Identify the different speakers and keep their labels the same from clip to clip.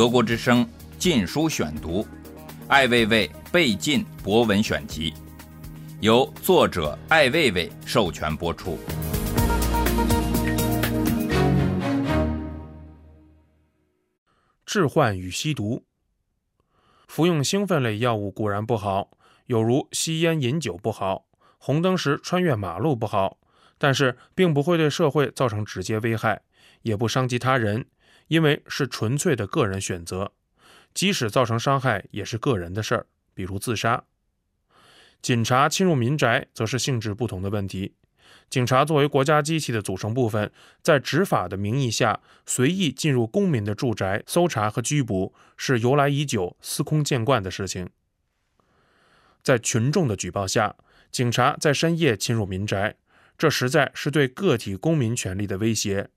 Speaker 1: 德国之声《禁书选读》，艾未未被禁博文选集，由作者艾未未授权播出。
Speaker 2: 致幻与吸毒，服用兴奋类药物固然不好，有如吸烟饮酒不好，红灯时穿越马路不好，但是并不会对社会造成直接危害，也不伤及他人，因为是纯粹的个人选择，即使造成伤害也是个人的事儿，比如自杀。警察侵入民宅则是性质不同的问题。警察作为国家机器的组成部分，在执法的名义下随意进入公民的住宅搜查和拘捕，是由来已久、司空见惯的事情。在群众的举报下，警察在深夜侵入民宅，这实在是对个体公民权利的威胁，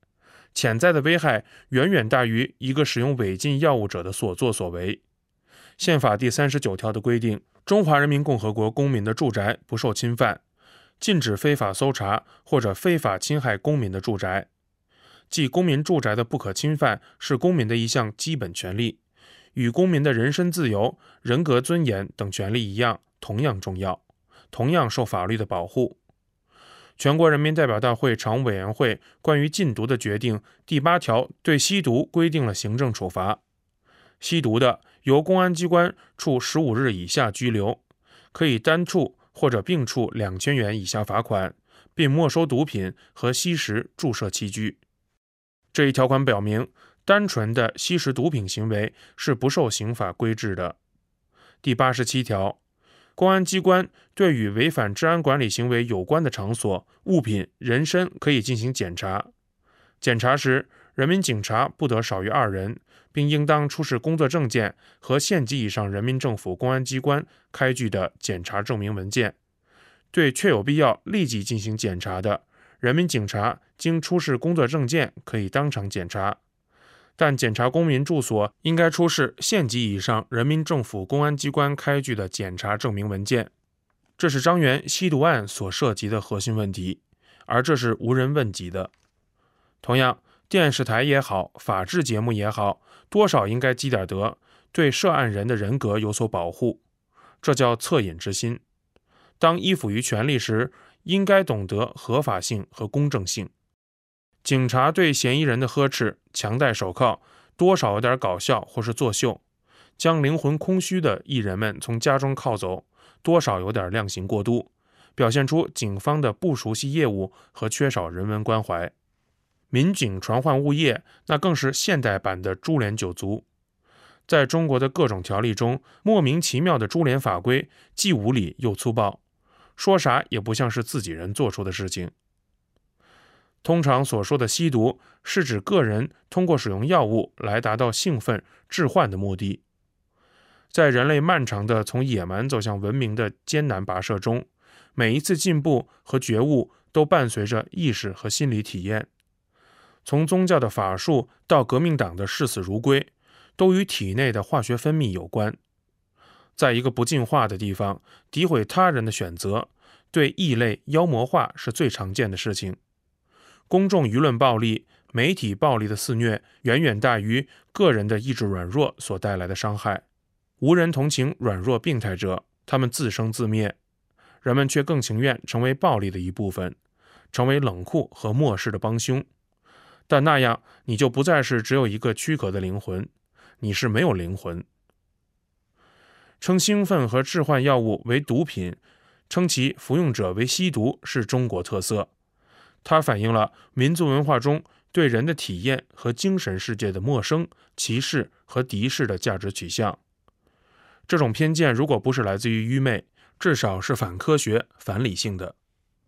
Speaker 2: 潜在的危害远远大于一个使用违禁药物者的所作所为。宪法第三十九条的规定：中华人民共和国公民的住宅不受侵犯。禁止非法搜查或者非法侵害公民的住宅，即公民住宅的不可侵犯是公民的一项基本权利，与公民的人身自由、人格尊严等权利一样，同样重要，同样受法律的保护。全国人民代表大会常务委员会关于禁毒的决定第八条对吸毒规定了行政处罚，吸毒的由公安机关处十五日以下拘留，可以单处。或者并处两千元以下罚款，并没收毒品和吸食注射器具。这一条款表明，单纯的吸食毒品行为是不受刑法规制的。第八十七条，公安机关对与违反治安管理行为有关的场所、物品、人身可以进行检查。检查时，人民警察不得少于二人，并应当出示工作证件和县级以上人民政府公安机关开具的检查证明文件。对确有必要立即进行检查的，人民警察经出示工作证件可以当场检查，但检查公民住所应该出示县级以上人民政府公安机关开具的检查证明文件。这是张元吸毒案所涉及的核心问题，而这是无人问及的。同样。电视台也好，法制节目也好，多少应该积点德，对涉案人的人格有所保护，这叫恻隐之心。当依附于权力时，应该懂得合法性和公正性。警察对嫌疑人的呵斥、强戴手铐，多少有点搞笑或是作秀；将灵魂空虚的艺人们从家中铐走，多少有点量刑过度，表现出警方的不熟悉业务和缺少人文关怀。民警传唤物业，那更是现代版的株连九族。在中国的各种条例中，莫名其妙的株连法规既无理又粗暴，说啥也不像是自己人做出的事情。通常所说的吸毒，是指个人通过使用药物来达到兴奋、致幻的目的。在人类漫长的从野蛮走向文明的艰难跋涉中，每一次进步和觉悟都伴随着意识和心理体验。从宗教的法术到革命党的视死如归，都与体内的化学分泌有关。在一个不进化的地方，诋毁他人的选择，对异类妖魔化是最常见的事情。公众舆论暴力、媒体暴力的肆虐，远远大于个人的意志软弱所带来的伤害。无人同情软弱病态者，他们自生自灭，人们却更情愿成为暴力的一部分，成为冷酷和漠视的帮凶。但那样，你就不再是只有一个躯壳的灵魂，你是没有灵魂。称兴奋和致幻药物为毒品，称其服用者为吸毒，是中国特色。它反映了民族文化中对人的体验和精神世界的陌生、歧视和敌视的价值取向。这种偏见，如果不是来自于愚昧，至少是反科学、反理性的。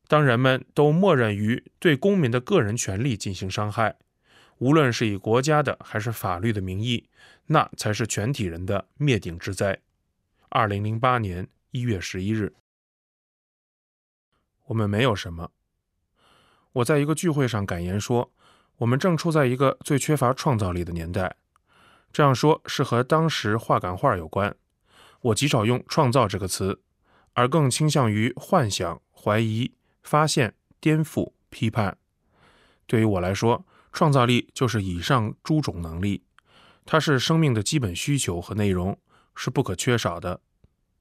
Speaker 2: 当人们都默认于对公民的个人权利进行伤害，无论是以国家的还是法律的名义，那才是全体人的灭顶之灾。二零零八年一月十一日，我们没有什么。我在一个聚会上感言说：“我们正处在一个最缺乏创造力的年代。”这样说是和当时话赶话有关。我极少用“创造”这个词，而更倾向于幻想、怀疑。发现、颠覆、批判，对于我来说，创造力就是以上诸种能力。它是生命的基本需求和内容，是不可缺少的。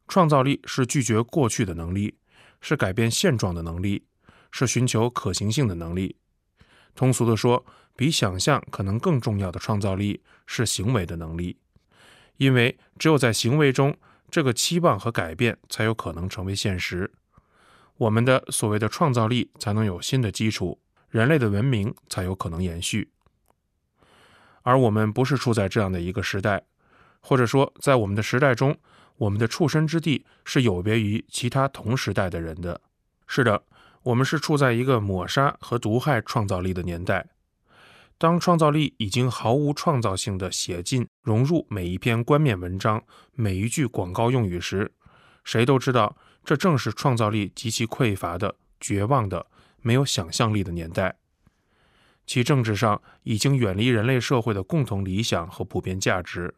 Speaker 2: 创造力是拒绝过去的能力，是改变现状的能力，是寻求可行性的能力。通俗地说，比想象可能更重要的创造力是行为的能力，因为只有在行为中，这个期望和改变才有可能成为现实。我们的所谓的创造力才能有新的基础，人类的文明才有可能延续。而我们不是处在这样的一个时代，或者说，在我们的时代中，我们的处身之地是有别于其他同时代的人的。是的，我们是处在一个抹杀和毒害创造力的年代。当创造力已经毫无创造性的写进、融入每一篇冠冕文章、每一句广告用语时，谁都知道，这正是创造力极其匮乏的、绝望的、没有想象力的年代。其政治上已经远离人类社会的共同理想和普遍价值，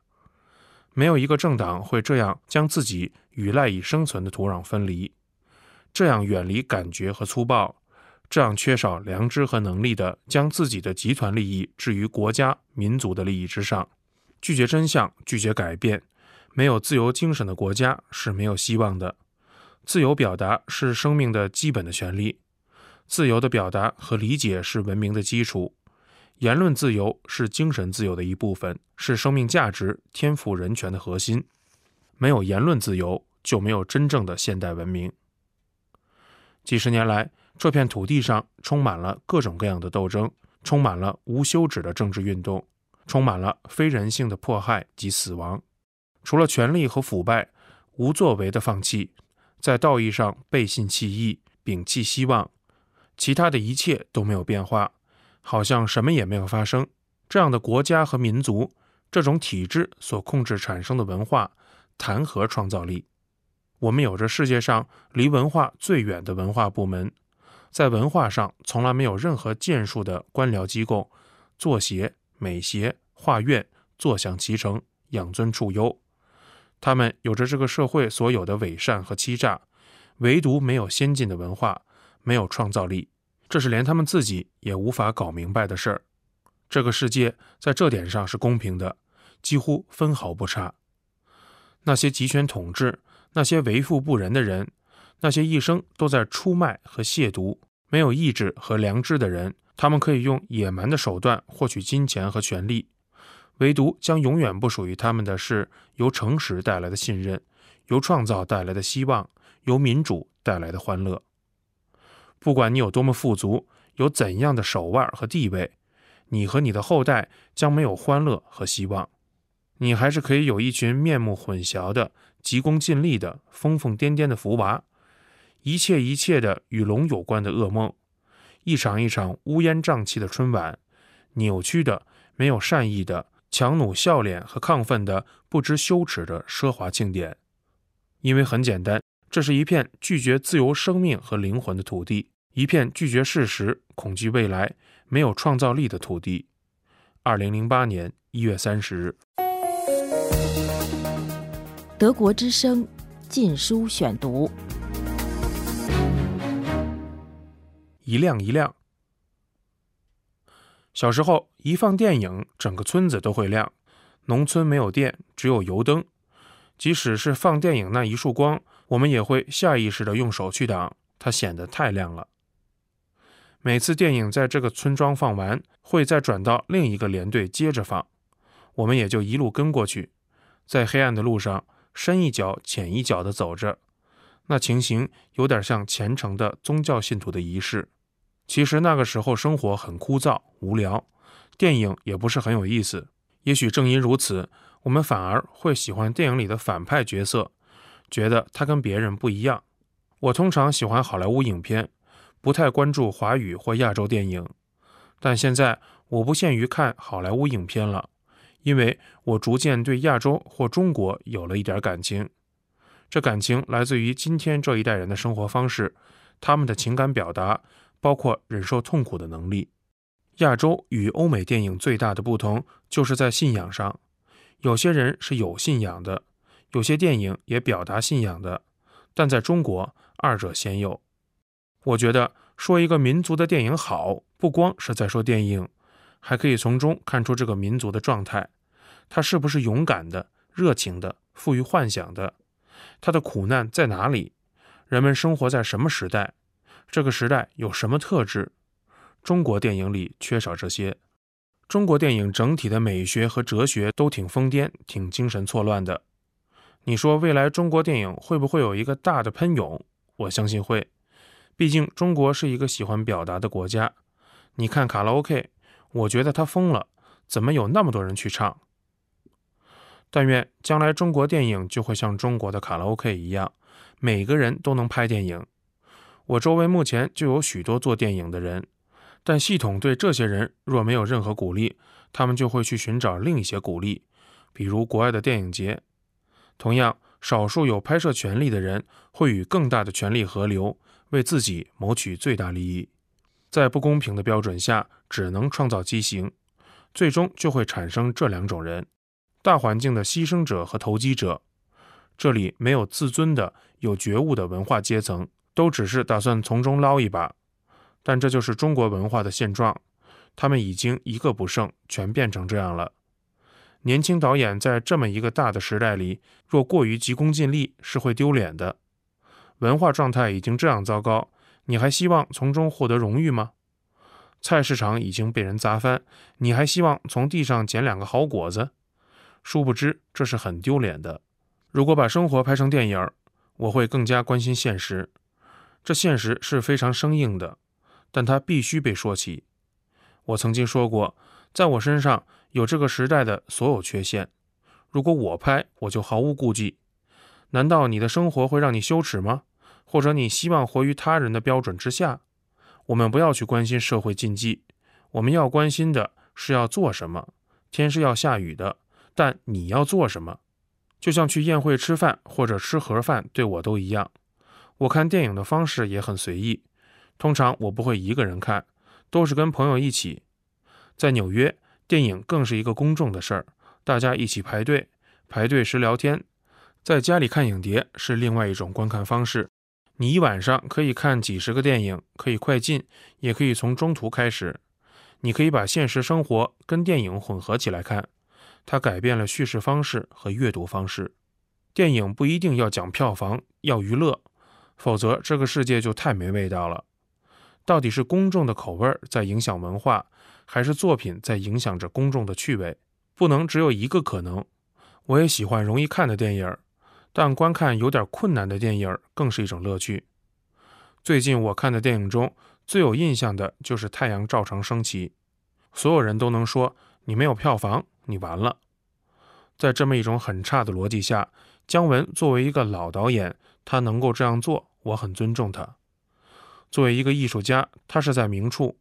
Speaker 2: 没有一个政党会这样将自己与赖以生存的土壤分离，这样远离感觉和粗暴，这样缺少良知和能力的将自己的集团利益置于国家民族的利益之上，拒绝真相，拒绝改变，没有自由精神的国家是没有希望的。自由表达是生命的基本的权利。自由的表达和理解是文明的基础，言论自由是精神自由的一部分，是生命价值、天赋人权的核心。没有言论自由，就没有真正的现代文明。几十年来，这片土地上充满了各种各样的斗争，充满了无休止的政治运动，充满了非人性的迫害及死亡。除了权力和腐败，无作为的放弃，在道义上背信弃义，摒弃希望。其他的一切都没有变化，好像什么也没有发生。这样的国家和民族，这种体制所控制产生的文化，谈何创造力？我们有着世界上离文化最远的文化部门，在文化上从来没有任何建树的官僚机构，作协、美协、画院坐享其成，养尊处优。他们有着这个社会所有的伪善和欺诈，唯独没有先进的文化。没有创造力，这是连他们自己也无法搞明白的事儿。这个世界在这点上是公平的，几乎分毫不差。那些集权统治、那些为富不仁的人、那些一生都在出卖和亵渎、没有意志和良知的人，他们可以用野蛮的手段获取金钱和权力，唯独将永远不属于他们的是由诚实带来的信任，由创造带来的希望，由民主带来的欢乐。不管你有多么富足，有怎样的手腕和地位，你和你的后代将没有欢乐和希望。你还是可以有一群面目混淆的、急功近利的、疯疯癫癫的福娃，一切一切的与龙有关的噩梦，一场一场乌烟瘴气的春晚，扭曲的、没有善意的、强弩笑脸和亢奋的、不知羞耻的奢华庆典。因为很简单。这是一片拒绝自由生命和灵魂的土地，一片拒绝事实、恐惧未来、没有创造力的土地。二零零八年一月三十日，
Speaker 3: 德国之声禁书选读。
Speaker 2: 一亮一亮。小时候一放电影，整个村子都会亮。农村没有电，只有油灯。即使是放电影那一束光。我们也会下意识地用手去挡，它显得太亮了。每次电影在这个村庄放完，会再转到另一个连队接着放，我们也就一路跟过去，在黑暗的路上深一脚浅一脚地走着，那情形有点像虔诚的宗教信徒的仪式。其实那个时候生活很枯燥无聊，电影也不是很有意思。也许正因如此，我们反而会喜欢电影里的反派角色。觉得他跟别人不一样。我通常喜欢好莱坞影片，不太关注华语或亚洲电影。但现在我不限于看好莱坞影片了，因为我逐渐对亚洲或中国有了一点感情。这感情来自于今天这一代人的生活方式，他们的情感表达，包括忍受痛苦的能力。亚洲与欧美电影最大的不同就是在信仰上，有些人是有信仰的。有些电影也表达信仰的，但在中国，二者鲜有。我觉得说一个民族的电影好，不光是在说电影，还可以从中看出这个民族的状态。他是不是勇敢的、热情的、富于幻想的？他的苦难在哪里？人们生活在什么时代？这个时代有什么特质？中国电影里缺少这些。中国电影整体的美学和哲学都挺疯癫、挺精神错乱的。你说未来中国电影会不会有一个大的喷涌？我相信会，毕竟中国是一个喜欢表达的国家。你看卡拉 OK，我觉得他疯了，怎么有那么多人去唱？但愿将来中国电影就会像中国的卡拉 OK 一样，每个人都能拍电影。我周围目前就有许多做电影的人。但系统对这些人若没有任何鼓励，他们就会去寻找另一些鼓励，比如国外的电影节。同样，少数有拍摄权利的人会与更大的权力合流，为自己谋取最大利益。在不公平的标准下，只能创造畸形，最终就会产生这两种人：大环境的牺牲者和投机者。这里没有自尊的、有觉悟的文化阶层，都只是打算从中捞一把。但这就是中国文化的现状，他们已经一个不剩，全变成这样了。年轻导演在这么一个大的时代里，若过于急功近利，是会丢脸的。文化状态已经这样糟糕，你还希望从中获得荣誉吗？菜市场已经被人砸翻，你还希望从地上捡两个好果子？殊不知，这是很丢脸的。如果把生活拍成电影，我会更加关心现实。这现实是非常生硬的。但它必须被说起。我曾经说过，在我身上有这个时代的所有缺陷。如果我拍，我就毫无顾忌。难道你的生活会让你羞耻吗？或者你希望活于他人的标准之下？我们不要去关心社会禁忌，我们要关心的是要做什么。天是要下雨的，但你要做什么？就像去宴会吃饭或者吃盒饭，对我都一样。我看电影的方式也很随意。通常我不会一个人看，都是跟朋友一起。在纽约，电影更是一个公众的事儿，大家一起排队，排队时聊天。在家里看影碟是另外一种观看方式，你一晚上可以看几十个电影，可以快进，也可以从中途开始。你可以把现实生活跟电影混合起来看，它改变了叙事方式和阅读方式。电影不一定要讲票房，要娱乐，否则这个世界就太没味道了。到底是公众的口味在影响文化，还是作品在影响着公众的趣味？不能只有一个可能。我也喜欢容易看的电影，但观看有点困难的电影更是一种乐趣。最近我看的电影中最有印象的就是《太阳照常升起》，所有人都能说你没有票房，你完了。在这么一种很差的逻辑下，姜文作为一个老导演，他能够这样做，我很尊重他。作为一个艺术家，他是在明处，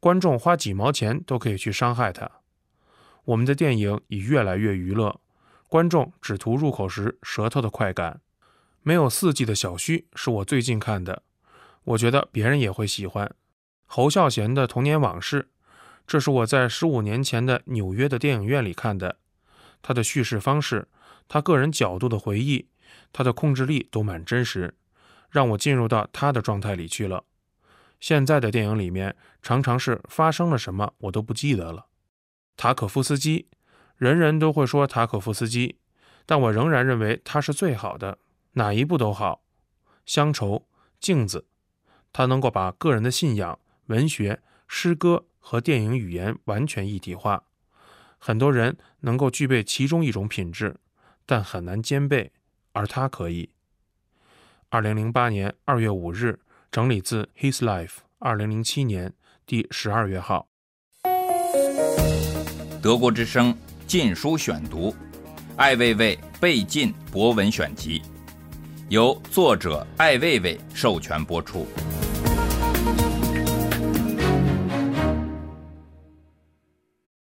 Speaker 2: 观众花几毛钱都可以去伤害他。我们的电影已越来越娱乐，观众只图入口时舌头的快感。没有四季的小须是我最近看的，我觉得别人也会喜欢。侯孝贤的童年往事，这是我在十五年前的纽约的电影院里看的。他的叙事方式，他个人角度的回忆，他的控制力都蛮真实。让我进入到他的状态里去了。现在的电影里面常常是发生了什么我都不记得了。塔可夫斯基，人人都会说塔可夫斯基，但我仍然认为他是最好的，哪一部都好。乡愁、镜子，他能够把个人的信仰、文学、诗歌和电影语言完全一体化。很多人能够具备其中一种品质，但很难兼备，而他可以。二零零八年二月五日，整理自《His Life》二零零七年第十二月号。
Speaker 1: 德国之声禁书选读，《艾未未被禁博文选集》，由作者艾未未授权播出。